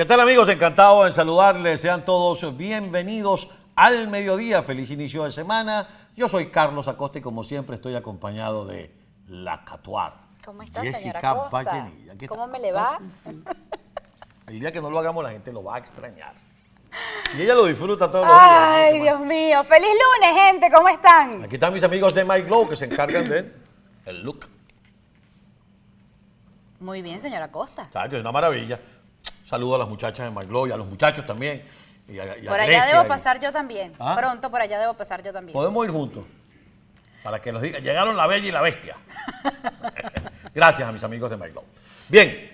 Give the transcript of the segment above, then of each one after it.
¿Qué tal amigos? Encantado en saludarles. Sean todos bienvenidos al mediodía. Feliz inicio de semana. Yo soy Carlos Acosta y como siempre estoy acompañado de la Catuar. ¿Cómo está, Jessica señora Costa? Vallenilla. ¿Qué ¿Cómo me le va? El día que no lo hagamos la gente lo va a extrañar. Y ella lo disfruta todos los días. Ay, ¿no? Dios mío. Feliz lunes, gente. ¿Cómo están? Aquí están mis amigos de My Glow que se encargan de el look. Muy bien, señora Costa. ¿Sabes? Es una maravilla. Saludo a las muchachas de My Glow y a los muchachos también. Y a- y a Por allá debo y- pasar yo también. ¿Ah? Pronto por allá debo pasar yo también. Podemos ir juntos. Para que nos digan, llegaron la bella y la bestia. Gracias a mis amigos de My Glow. Bien,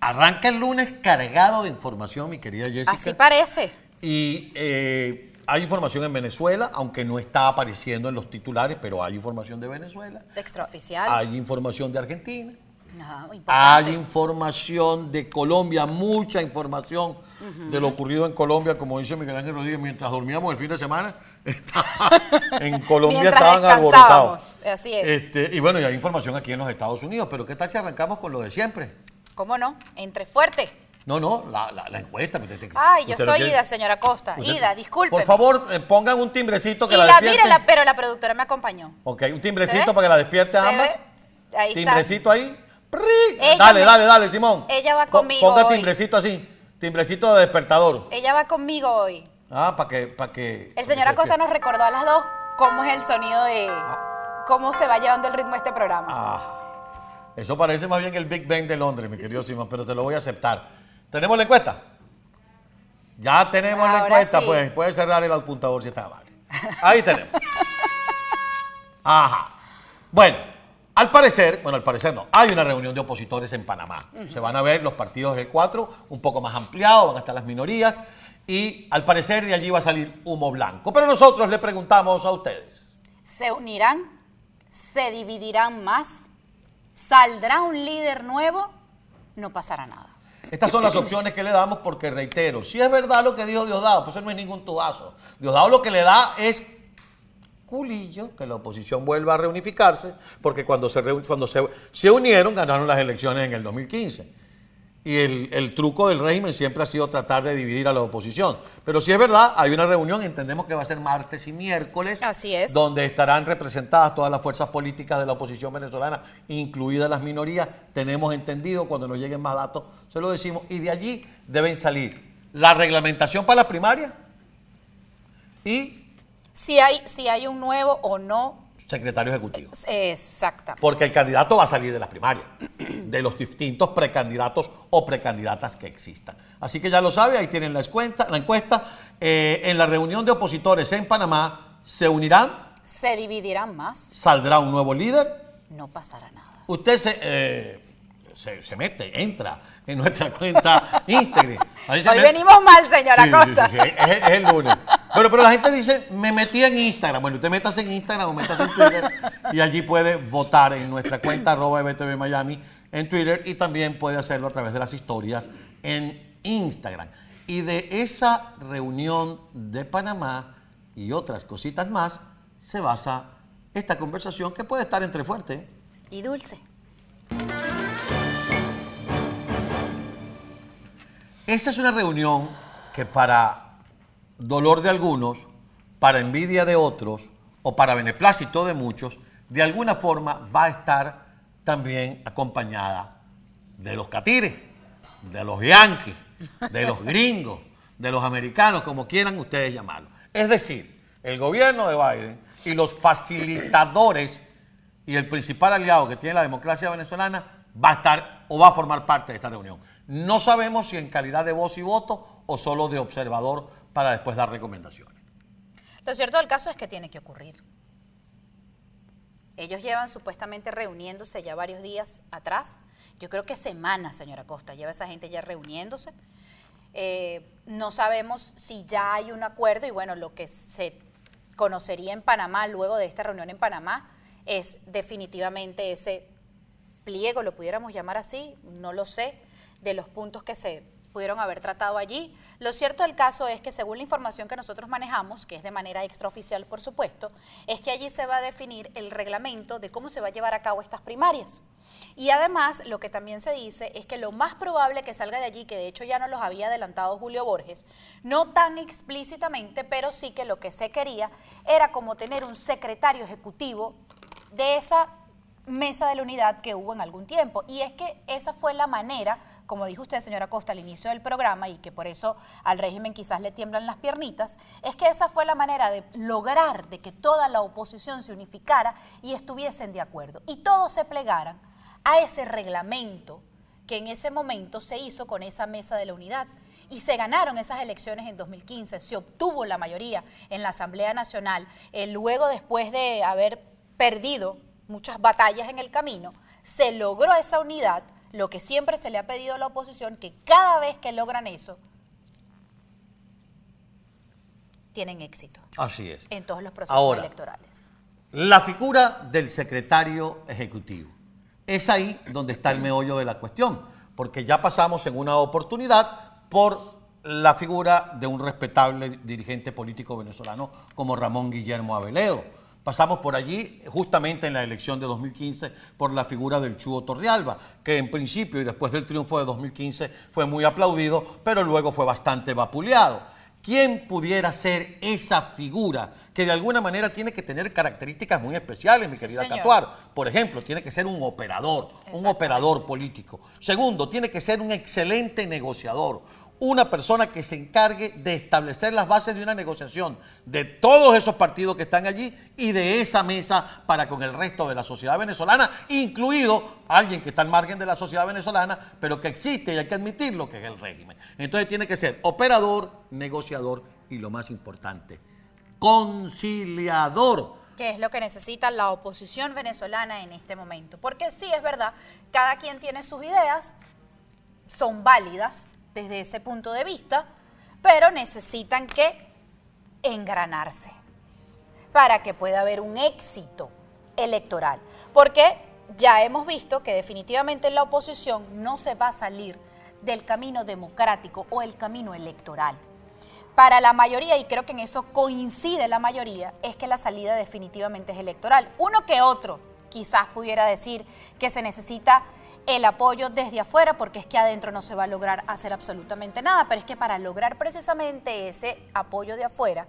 arranca el lunes cargado de información, mi querida Jessica. Así parece. Y eh, hay información en Venezuela, aunque no está apareciendo en los titulares, pero hay información de Venezuela. Extraoficial. Hay información de Argentina. Ajá, Hay información de Colombia, mucha información de lo ocurrido en Colombia, como dice Miguel Ángel Rodríguez, mientras dormíamos el fin de semana, en Colombia estaban alborotados. así es. Este, y bueno, y hay información aquí en los Estados Unidos, pero ¿qué tal si arrancamos con lo de siempre? ¿Cómo no? Entre fuerte. No, no, la, la- la encuesta. pues, usted- Ay, yo usted estoy ida, señora Costa. usted- Ida, disculpe. Por favor, eh, pongan un timbrecito que y la la, despierte. pero la productora me acompañó. Ok, un ¿Se timbrecito para que la despierte a ¿Se ambas. ve? Ahí está. Timbrecito ahí. Dale, me- dale, dale, Simón. ella va conmigo Ponga hoy. timbrecito así. Timbrecito de despertador. Ella va conmigo hoy. Ah, para que, para que. El señor que Acosta nos recordó a las dos cómo es el sonido de. cómo se va llevando el ritmo de este programa. Ah, eso parece más bien el Big Bang de Londres, mi querido Simón, pero te lo voy a aceptar. ¿Tenemos la encuesta? Ya tenemos la encuesta, sí. pues puede cerrar el apuntador si está mal. Ahí tenemos. Ajá. Bueno, al parecer, bueno, al parecer no, hay una reunión de opositores en Panamá. Se van a ver los partidos del 4 un poco más ampliados, van a estar las minorías y al parecer de allí va a salir humo blanco. Pero nosotros le preguntamos a ustedes. ¿Se unirán? ¿Se dividirán más? ¿Saldrá un líder nuevo? No pasará nada. Estas son las opciones que le damos porque, reitero, si es verdad lo que dijo Diosdado, pues eso no es ningún tubazo. Diosdado lo que le da es culillo, que la oposición vuelva a reunificarse, porque cuando se, cuando se, se unieron ganaron las elecciones en el 2015. Y el, el truco del régimen siempre ha sido tratar de dividir a la oposición. Pero si es verdad, hay una reunión, entendemos que va a ser martes y miércoles. Así es. Donde estarán representadas todas las fuerzas políticas de la oposición venezolana, incluidas las minorías. Tenemos entendido, cuando nos lleguen más datos, se lo decimos. Y de allí deben salir la reglamentación para la primaria y Si hay, si hay un nuevo o no, secretario ejecutivo. exactamente. Porque el candidato va a salir de las primarias, de los distintos precandidatos o precandidatas que existan. Así que ya lo sabe, ahí tienen la encuesta. La encuesta. Eh, en la reunión de opositores en Panamá se unirán, ¿Se dividirán más? saldrá un nuevo líder. No pasará nada. Usted se, eh, se, se mete, entra en nuestra cuenta Instagram. Hoy venimos mal, señora Sí, Costa. sí, sí, sí, Es, es el lunes. Bueno, pero la gente dice, me metí en Instagram. Bueno, usted métase en Instagram o métase en Twitter y allí puede votar en nuestra cuenta arroba BTV Miami en Twitter y también puede hacerlo a través de las historias en Instagram. Y de esa reunión de Panamá y otras cositas más se basa esta conversación que puede estar entre fuerte. Y dulce. Esa es una reunión que para dolor de algunos, para envidia de otros o para beneplácito de muchos, de alguna forma va a estar también acompañada de los catires, de los yanquis, de los gringos, de los americanos, como quieran ustedes llamarlo. Es decir, el gobierno de Biden y los facilitadores y el principal aliado que tiene la democracia venezolana va a estar o va a formar parte de esta reunión. No sabemos si en calidad de voz y voto o solo de observador para después dar recomendaciones. Lo cierto del caso es que tiene que ocurrir. Ellos llevan supuestamente reuniéndose ya varios días atrás. Yo creo que semanas, señora Costa, lleva esa gente ya reuniéndose. Eh, no sabemos si ya hay un acuerdo y bueno, lo que se conocería en Panamá luego de esta reunión en Panamá es definitivamente ese pliego, lo pudiéramos llamar así, no lo sé, de los puntos que se pudieron haber tratado allí. Lo cierto del caso es que según la información que nosotros manejamos, que es de manera extraoficial por supuesto, es que allí se va a definir el reglamento de cómo se va a llevar a cabo estas primarias. Y además, lo que también se dice es que lo más probable que salga de allí, que de hecho ya nos los había adelantado Julio Borges, no tan explícitamente, pero sí que lo que se quería era como tener un secretario ejecutivo de esa mesa de la unidad que hubo en algún tiempo. Y es que esa fue la manera, como dijo usted, señora Costa, al inicio del programa, y que por eso al régimen quizás le tiemblan las piernitas, es que esa fue la manera de lograr de que toda la oposición se unificara y estuviesen de acuerdo. Y todos se plegaran a ese reglamento que en ese momento se hizo con esa mesa de la unidad. Y se ganaron esas elecciones en 2015, se obtuvo la mayoría en la Asamblea Nacional, eh, luego después de haber perdido muchas batallas en el camino, se logró esa unidad, lo que siempre se le ha pedido a la oposición, que cada vez que logran eso, tienen éxito. Así es. En todos los procesos electorales. La figura del secretario ejecutivo. Es ahí donde está el meollo de la cuestión, porque ya pasamos en una oportunidad por la figura de un respetable dirigente político venezolano como Ramón Guillermo Aveledo. Pasamos por allí justamente en la elección de 2015 por la figura del Chugo Torrialba, que en principio y después del triunfo de 2015 fue muy aplaudido, pero luego fue bastante vapuleado. ¿Quién pudiera ser esa figura que de alguna manera tiene que tener características muy especiales, mi querida Catuar? Por ejemplo, tiene que ser un operador, un operador político. Segundo, tiene que ser un excelente negociador, una persona que se encargue de establecer las bases de una negociación de todos esos partidos que están allí y de esa mesa para con el resto de la sociedad venezolana, incluido alguien que está al margen de la sociedad venezolana, pero que existe y hay que admitirlo, que es el régimen. Entonces tiene que ser operador, negociador y lo más importante, conciliador. Que es lo que necesita la oposición venezolana en este momento. Porque sí, es verdad, cada quien tiene sus ideas, son válidas, desde ese punto de vista, pero necesitan que engranarse para que pueda haber un éxito electoral. Porque ya hemos visto que definitivamente la oposición no se va a salir del camino democrático o el camino electoral. Para la mayoría, y creo que en eso coincide la mayoría, es que la salida definitivamente es electoral. Uno que otro quizás pudiera decir que se necesita el apoyo desde afuera, porque es que adentro no se va a lograr hacer absolutamente nada, pero es que para lograr precisamente ese apoyo de afuera,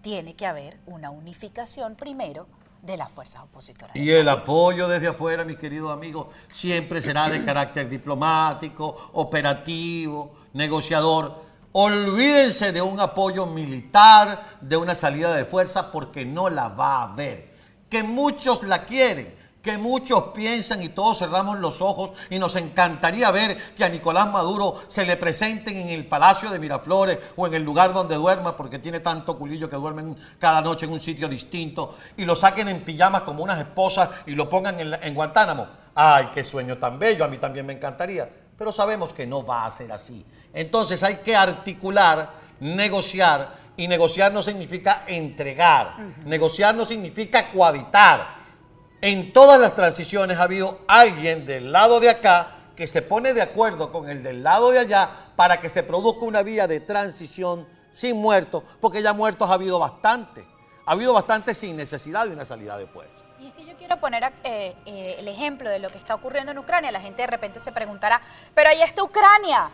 tiene que haber una unificación primero de las fuerzas opositoras. Y el apoyo desde afuera, mis queridos amigos, siempre será de carácter diplomático, operativo, negociador. Olvídense de un apoyo militar, de una salida de fuerza, porque no la va a haber. Que muchos la quieren, que muchos piensan y todos cerramos los ojos y nos encantaría ver que a Nicolás Maduro se le presenten en el Palacio de Miraflores o en el lugar donde duerma, porque tiene tanto culillo que duermen cada noche en un sitio distinto, y lo saquen en pijamas como unas esposas y lo pongan en, en Guantánamo. Ay, qué sueño tan bello, a mí también me encantaría, pero sabemos que no va a ser así. Entonces hay que articular, negociar, y negociar no significa entregar, negociar no significa cohabitar en todas las transiciones ha habido alguien del lado de acá que se pone de acuerdo con el del lado de allá para que se produzca una vía de transición sin muertos, porque ya muertos ha habido bastante. Ha habido bastante sin necesidad de una salida de fuerza. Y es que yo quiero poner eh, eh, el ejemplo de lo que está ocurriendo en Ucrania. La gente de repente se preguntará, pero ahí está Ucrania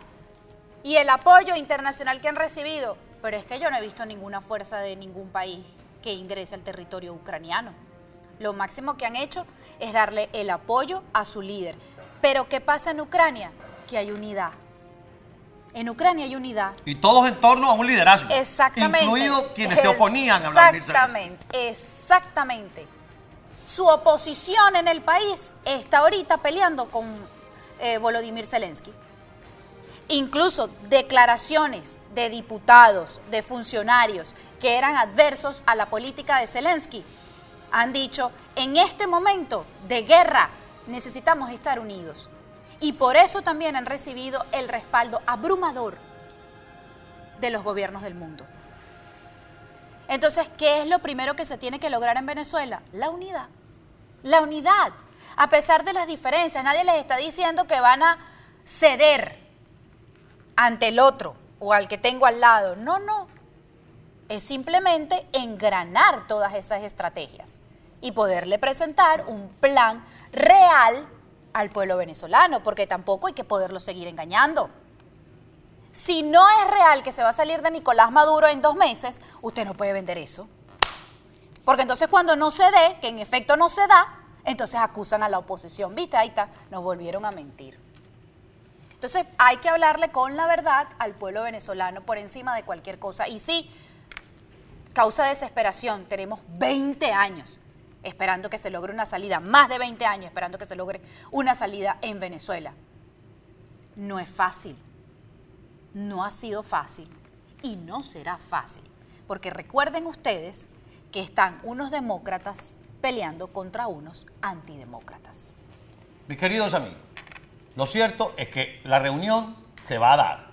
y el apoyo internacional que han recibido. Pero es que yo no he visto ninguna fuerza de ningún país que ingrese al territorio ucraniano. Lo máximo que han hecho es darle el apoyo a su líder. Pero ¿qué pasa en Ucrania? Que hay unidad. En Ucrania hay unidad. Y todos en torno a un liderazgo. Exactamente. Incluidos quienes se oponían a Vladimir Exactamente, exactamente. Su oposición en el país está ahorita peleando con eh, Volodymyr Zelensky. Incluso declaraciones de diputados, de funcionarios que eran adversos a la política de Zelensky han dicho, en este momento de guerra necesitamos estar unidos. Y por eso también han recibido el respaldo abrumador de los gobiernos del mundo. Entonces, ¿qué es lo primero que se tiene que lograr en Venezuela? La unidad. La unidad. A pesar de las diferencias, nadie les está diciendo que van a ceder. ante el otro o al que tengo al lado. No, no. Es simplemente engranar todas esas estrategias y poderle presentar un plan real al pueblo venezolano, porque tampoco hay que poderlo seguir engañando. Si no es real que se va a salir de Nicolás Maduro en dos meses, usted no puede vender eso. Porque entonces cuando no se dé, que en efecto no se da, entonces acusan a la oposición. ¿Viste? Ahí está, nos volvieron a mentir. Entonces hay que hablarle con la verdad al pueblo venezolano por encima de cualquier cosa. Y sí, causa desesperación, tenemos 20 años esperando que se logre una salida, más de 20 años esperando que se logre una salida en Venezuela. No es fácil, no ha sido fácil y no será fácil, porque recuerden ustedes que están unos demócratas peleando contra unos antidemócratas. Mis queridos amigos, lo cierto es que la reunión se va a dar.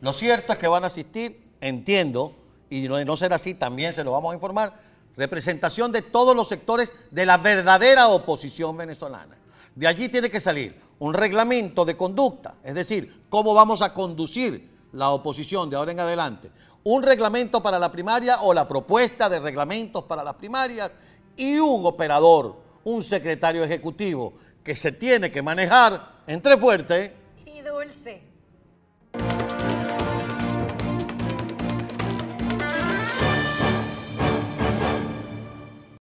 Lo cierto es que van a asistir, entiendo, y no, no será así, también se lo vamos a informar, representación de todos los sectores de la verdadera oposición venezolana. De allí tiene que salir un reglamento de conducta, es decir, cómo vamos a conducir la oposición de ahora en adelante, un reglamento para la primaria o la propuesta de reglamentos para las primarias y un operador, un secretario ejecutivo que se tiene que manejar entre fuerte y dulce.